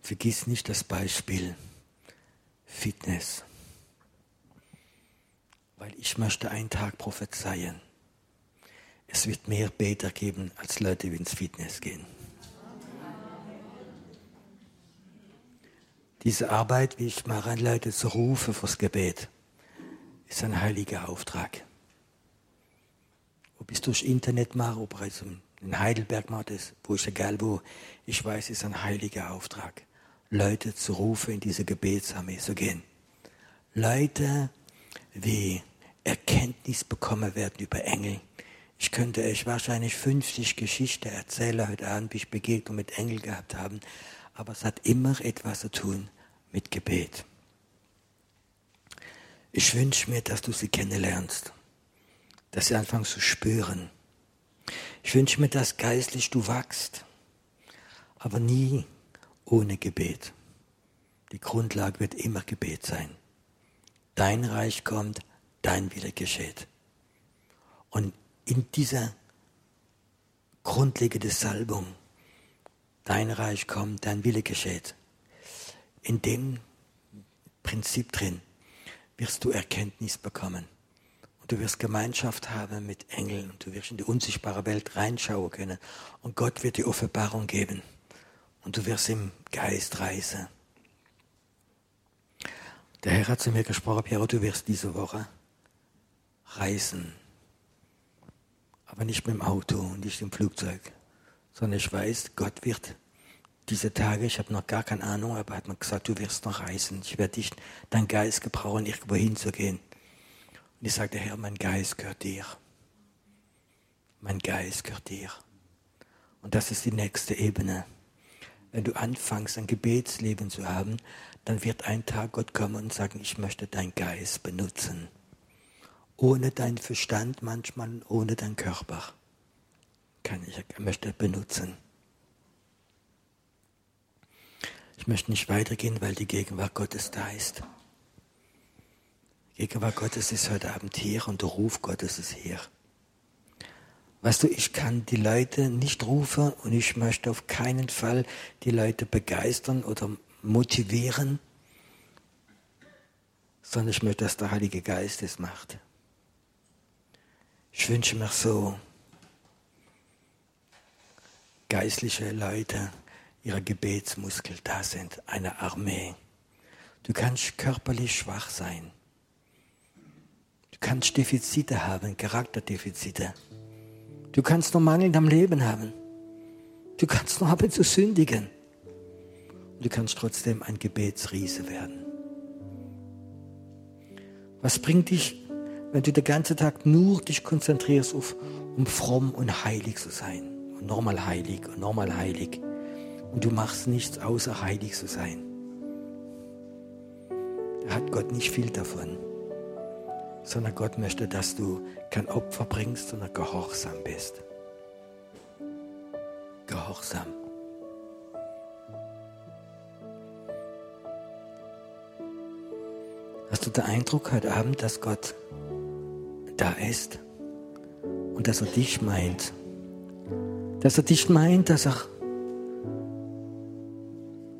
Vergiss nicht das Beispiel Fitness. Weil ich möchte einen Tag prophezeien. Es wird mehr Beter geben als Leute, die ins Fitness gehen. Diese Arbeit, wie ich mache, Leute zu rufen fürs Gebet, ist ein heiliger Auftrag. Ob ich es durch Internet mache, ob ich es in Heidelberg mache, wo ich egal wo, ich weiß, es ist ein heiliger Auftrag. Leute zu rufen, in diese Gebetsarmee zu gehen. Leute, wie Erkenntnis bekommen werden über Engel. Ich könnte euch wahrscheinlich 50 Geschichten erzählen heute Abend, wie ich Begegnung mit Engeln gehabt habe, aber es hat immer etwas zu tun mit Gebet. Ich wünsche mir, dass du sie kennenlernst, dass sie anfangen zu spüren. Ich wünsche mir, dass geistlich du wachst, aber nie ohne Gebet. Die Grundlage wird immer Gebet sein. Dein Reich kommt, dein Wille geschieht. Und in dieser grundlegenden Salbung, dein Reich kommt, dein Wille geschieht, in dem Prinzip drin wirst du Erkenntnis bekommen. Und du wirst Gemeinschaft haben mit Engeln und du wirst in die unsichtbare Welt reinschauen können. Und Gott wird die Offenbarung geben und du wirst im Geist reisen. Der Herr hat zu mir gesprochen, Piero, du wirst diese Woche reisen. Aber nicht mit dem Auto und nicht im Flugzeug, sondern ich weiß, Gott wird diese Tage, ich habe noch gar keine Ahnung, aber er hat mir gesagt, du wirst noch reisen. Ich werde dich, dein Geist gebrauchen, irgendwo hinzugehen. Und ich sagte, Herr, mein Geist gehört dir. Mein Geist gehört dir. Und das ist die nächste Ebene wenn du anfängst, ein Gebetsleben zu haben, dann wird ein Tag Gott kommen und sagen, ich möchte deinen Geist benutzen, ohne deinen Verstand, manchmal ohne deinen Körper. Kann ich, möchte benutzen. Ich möchte nicht weitergehen, weil die Gegenwart Gottes da ist. Die Gegenwart Gottes ist heute Abend hier und der Ruf Gottes ist hier. Weißt du, ich kann die Leute nicht rufen und ich möchte auf keinen Fall die Leute begeistern oder motivieren, sondern ich möchte, dass der Heilige Geist es macht. Ich wünsche mir so geistliche Leute, ihre Gebetsmuskel da sind, eine Armee. Du kannst körperlich schwach sein. Du kannst Defizite haben, Charakterdefizite. Du kannst noch Mangel deinem Leben haben. Du kannst noch ab und zu sündigen. du kannst trotzdem ein Gebetsriese werden. Was bringt dich, wenn du den ganzen Tag nur dich konzentrierst auf, um fromm und heilig zu sein? Und normal heilig und normal heilig. Und du machst nichts außer heilig zu sein. Da hat Gott nicht viel davon. Sondern Gott möchte, dass du kein Opfer bringst, sondern gehorsam bist. Gehorsam. Hast du den Eindruck heute Abend, dass Gott da ist und dass er dich meint? Dass er dich meint, dass er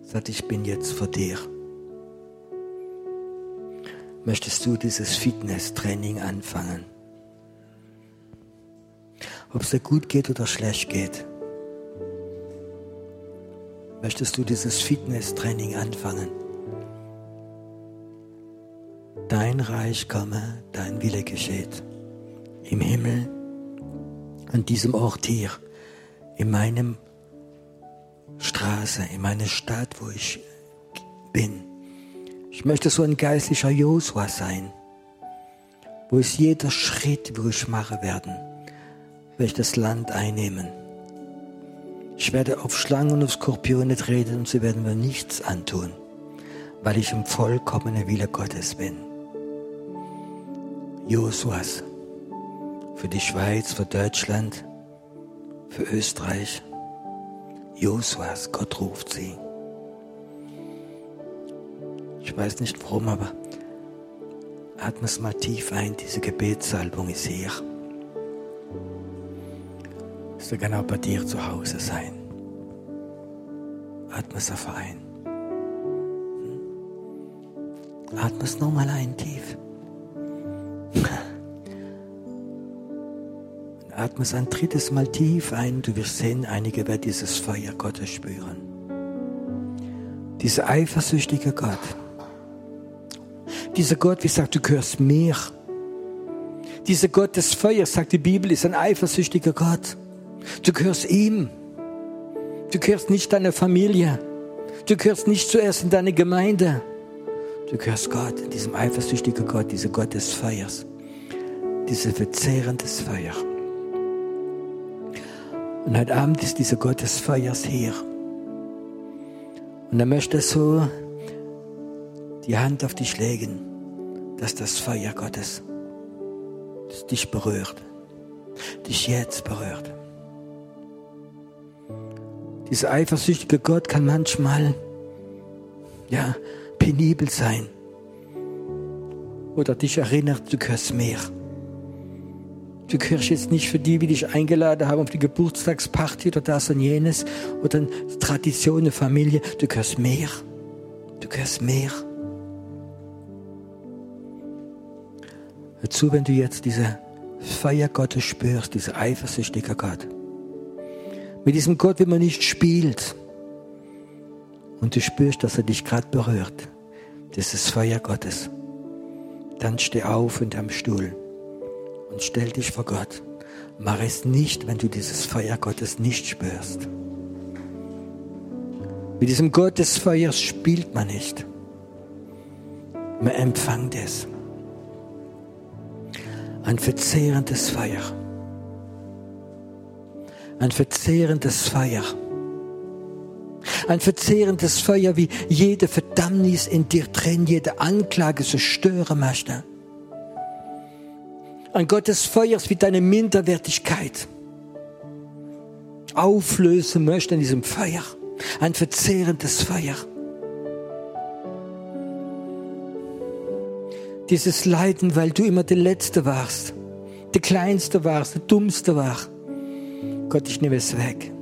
sagt, ich bin jetzt vor dir. Möchtest du dieses Fitness-Training anfangen? Ob es dir gut geht oder schlecht geht. Möchtest du dieses Fitness-Training anfangen? Dein Reich komme, dein Wille geschieht. Im Himmel, an diesem Ort hier, in meinem Straße, in meiner Stadt, wo ich bin. Ich möchte so ein geistlicher Josua sein, wo es jeder Schritt, wo ich mache werden, werde ich das Land einnehmen. Ich werde auf Schlangen und auf Skorpione treten und sie werden mir nichts antun, weil ich im vollkommenen Wille Gottes bin. Josuas für die Schweiz, für Deutschland, für Österreich. Josuas, Gott ruft sie. Weiß nicht warum, aber atme es mal tief ein, diese Gebetssalbung ist hier. Es soll genau bei dir zu Hause sein. Atme es einfach ein. Hm? Atme es nochmal ein, tief. Atme es ein drittes Mal tief ein. Du wirst sehen, einige werden dieses Feuer Gottes spüren. Dieser eifersüchtige Gott. Dieser Gott, wie sagt, du gehörst mir. Dieser Gott des Feuers, sagt die Bibel, ist ein eifersüchtiger Gott. Du gehörst ihm. Du gehörst nicht deiner Familie. Du gehörst nicht zuerst in deine Gemeinde. Du gehörst Gott, diesem eifersüchtigen Gott, dieser Gott des Feuers, dieses verzehrendes Feuer. Und heute Abend ist dieser Gott des Feuers hier. Und er möchte so die Hand auf dich legen, dass das Feuer Gottes dich berührt, dich jetzt berührt. Dieser eifersüchtige Gott kann manchmal ja penibel sein oder dich erinnert, du gehörst mehr. Du gehörst jetzt nicht für die, die dich eingeladen haben auf die Geburtstagsparty oder das und jenes oder Tradition, eine Familie. Du gehörst mehr. Du gehörst mehr. Hör zu, wenn du jetzt diese Feier Gottes spürst, dieser eifersüchtige Gott. Mit diesem Gott, wenn man nicht spielt und du spürst, dass er dich gerade berührt, das ist Feuer Gottes. Dann steh auf in deinem Stuhl und stell dich vor Gott. Mach es nicht, wenn du dieses Feuer Gottes nicht spürst. Mit diesem Gott des Feuers spielt man nicht. Man empfängt es. Ein verzehrendes Feuer. Ein verzehrendes Feuer. Ein verzehrendes Feuer, wie jede Verdammnis in dir drin, jede Anklage zerstören möchte Ein Gott des Feuers wie deine Minderwertigkeit auflösen möchte in diesem Feuer. Ein verzehrendes Feuer. Dieses Leiden, weil du immer der Letzte warst, der Kleinste warst, der Dummste war. Gott, ich nehme es weg.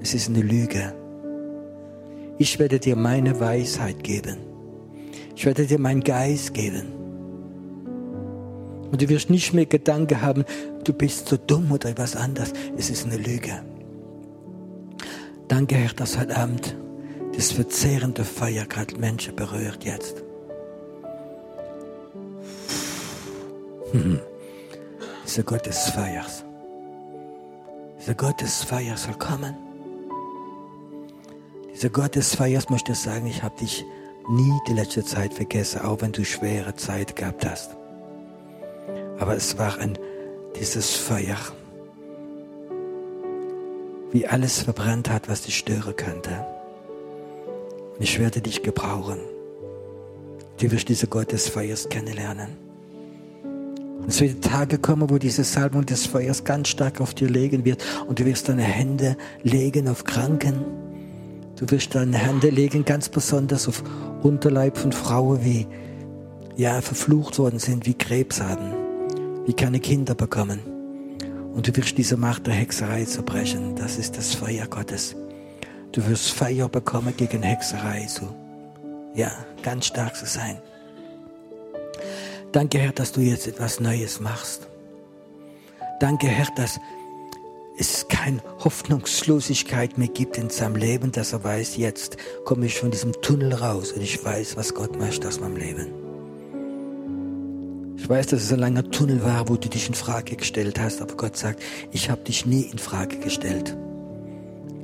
Es ist eine Lüge. Ich werde dir meine Weisheit geben. Ich werde dir meinen Geist geben. Und du wirst nicht mehr Gedanken haben, du bist so dumm oder etwas anderes. Es ist eine Lüge. Danke, Herr, dass heute Abend das verzehrende Feuer gerade Menschen berührt jetzt. Dieser Gott des Feuers. Dieser Gott des Feuers soll kommen. Dieser Gott des Feuers möchte sagen, ich habe dich nie die letzte Zeit vergessen, auch wenn du schwere Zeit gehabt hast. Aber es war ein, dieses Feuer, wie alles verbrannt hat, was dich stören könnte. Und ich werde dich gebrauchen. Du wirst diese Gott des Feuers kennenlernen. Es werden Tage kommen, wo diese Salbung des Feuers ganz stark auf dir legen wird und du wirst deine Hände legen auf Kranken. Du wirst deine Hände legen ganz besonders auf Unterleib von Frauen, wie ja verflucht worden sind, wie Krebs haben, wie keine Kinder bekommen. Und du wirst diese Macht der Hexerei zerbrechen. Das ist das Feuer Gottes. Du wirst Feuer bekommen gegen Hexerei, so ja ganz stark zu sein. Danke, Herr, dass du jetzt etwas Neues machst. Danke, Herr, dass es keine Hoffnungslosigkeit mehr gibt in seinem Leben, dass er weiß, jetzt komme ich von diesem Tunnel raus und ich weiß, was Gott möchte aus meinem Leben. Ich weiß, dass es ein langer Tunnel war, wo du dich in Frage gestellt hast, aber Gott sagt, ich habe dich nie in Frage gestellt.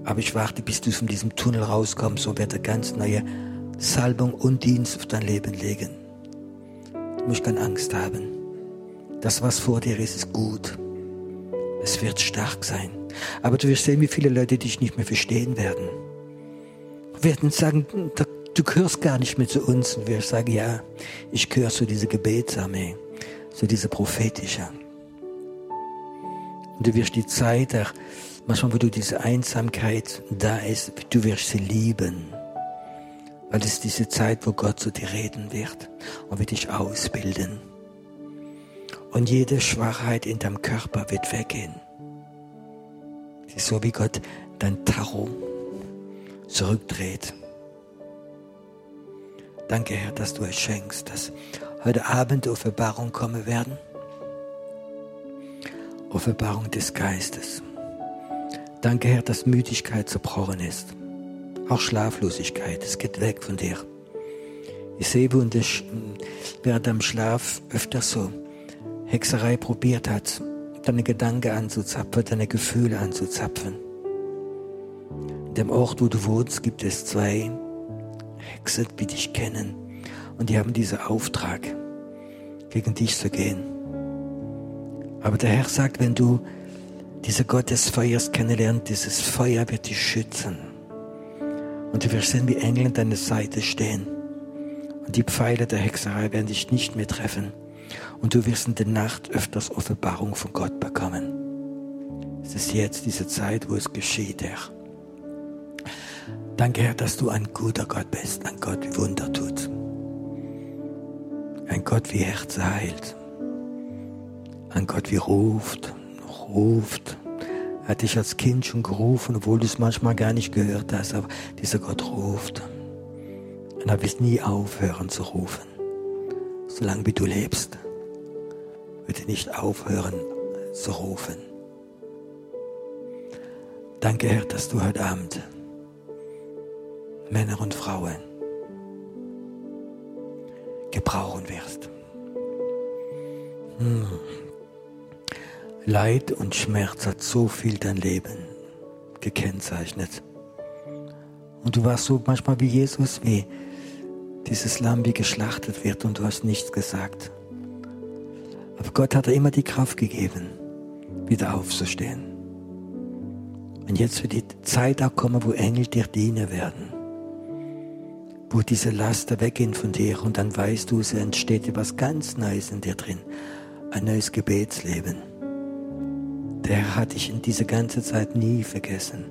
Aber ich warte, bis du von diesem Tunnel rauskommst, so wird er ganz neue Salbung und Dienst auf dein Leben legen musst keine Angst haben. Das, was vor dir ist, ist gut. Es wird stark sein. Aber du wirst sehen, wie viele Leute dich nicht mehr verstehen werden. Werden sagen, du gehörst gar nicht mehr zu uns. Und wir sagen, ja, ich gehöre zu dieser Gebetsarmee, zu dieser prophetischer. Und du wirst die Zeit, manchmal, wo du diese Einsamkeit da ist, du wirst sie lieben. Weil es diese Zeit, wo Gott zu dir reden wird und wird dich ausbilden. Und jede Schwachheit in deinem Körper wird weggehen. So, wie Gott dein Tarot zurückdreht. Danke, Herr, dass du es schenkst, dass heute Abend Offenbarung kommen werden. Offenbarung des Geistes. Danke, Herr, dass Müdigkeit zerbrochen ist. Auch Schlaflosigkeit, es geht weg von dir. Ich sehe, wo du während deinem Schlaf öfter so Hexerei probiert hat, deine Gedanken anzuzapfen, deine Gefühle anzuzapfen. In dem Ort, wo du wohnst, gibt es zwei Hexen, die dich kennen. Und die haben diesen Auftrag, gegen dich zu gehen. Aber der Herr sagt, wenn du diese Gott des Feuers kennenlernst, dieses Feuer wird dich schützen. Und du wirst sehen, wie Engel an deiner Seite stehen. Und die Pfeile der Hexerei werden dich nicht mehr treffen. Und du wirst in der Nacht öfters Offenbarung von Gott bekommen. Es ist jetzt diese Zeit, wo es geschieht, Herr. Danke, Herr, dass du ein guter Gott bist, ein Gott, wie Wunder tut. Ein Gott, wie Herz heilt. Ein Gott, wie ruft, ruft, hat dich als Kind schon gerufen, obwohl du es manchmal gar nicht gehört hast, aber dieser Gott ruft. Und er wird nie aufhören zu rufen. Solange wie du lebst, wird er nicht aufhören zu rufen. Danke, Herr, dass du heute Abend Männer und Frauen gebrauchen wirst. Hm. Leid und Schmerz hat so viel dein Leben gekennzeichnet. Und du warst so manchmal wie Jesus, wie dieses Lamm wie geschlachtet wird und du hast nichts gesagt. Aber Gott hat dir immer die Kraft gegeben, wieder aufzustehen. Und jetzt wird die Zeit auch kommen, wo Engel dir dienen werden. wo diese Laster weggehen von dir und dann weißt du, es entsteht etwas ganz Neues in dir drin. Ein neues Gebetsleben. Der hat dich in diese ganze Zeit nie vergessen.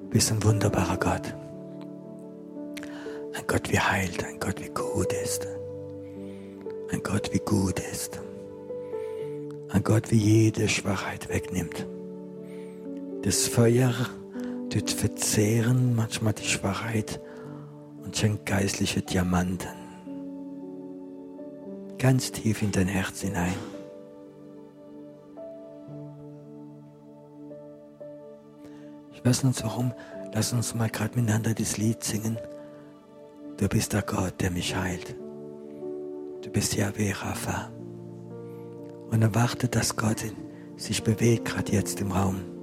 Du bist ein wunderbarer Gott. Ein Gott, wie heilt, ein Gott, wie gut ist. Ein Gott, wie gut ist. Ein Gott, wie jede Schwachheit wegnimmt. Das Feuer tut verzehren manchmal die Schwachheit und schenkt geistliche Diamanten. Ganz tief in dein Herz hinein. Ich weiß nicht warum, lass uns mal gerade miteinander das Lied singen. Du bist der Gott, der mich heilt. Du bist Yahweh Rapha. Und erwarte, dass Gott sich bewegt, gerade jetzt im Raum.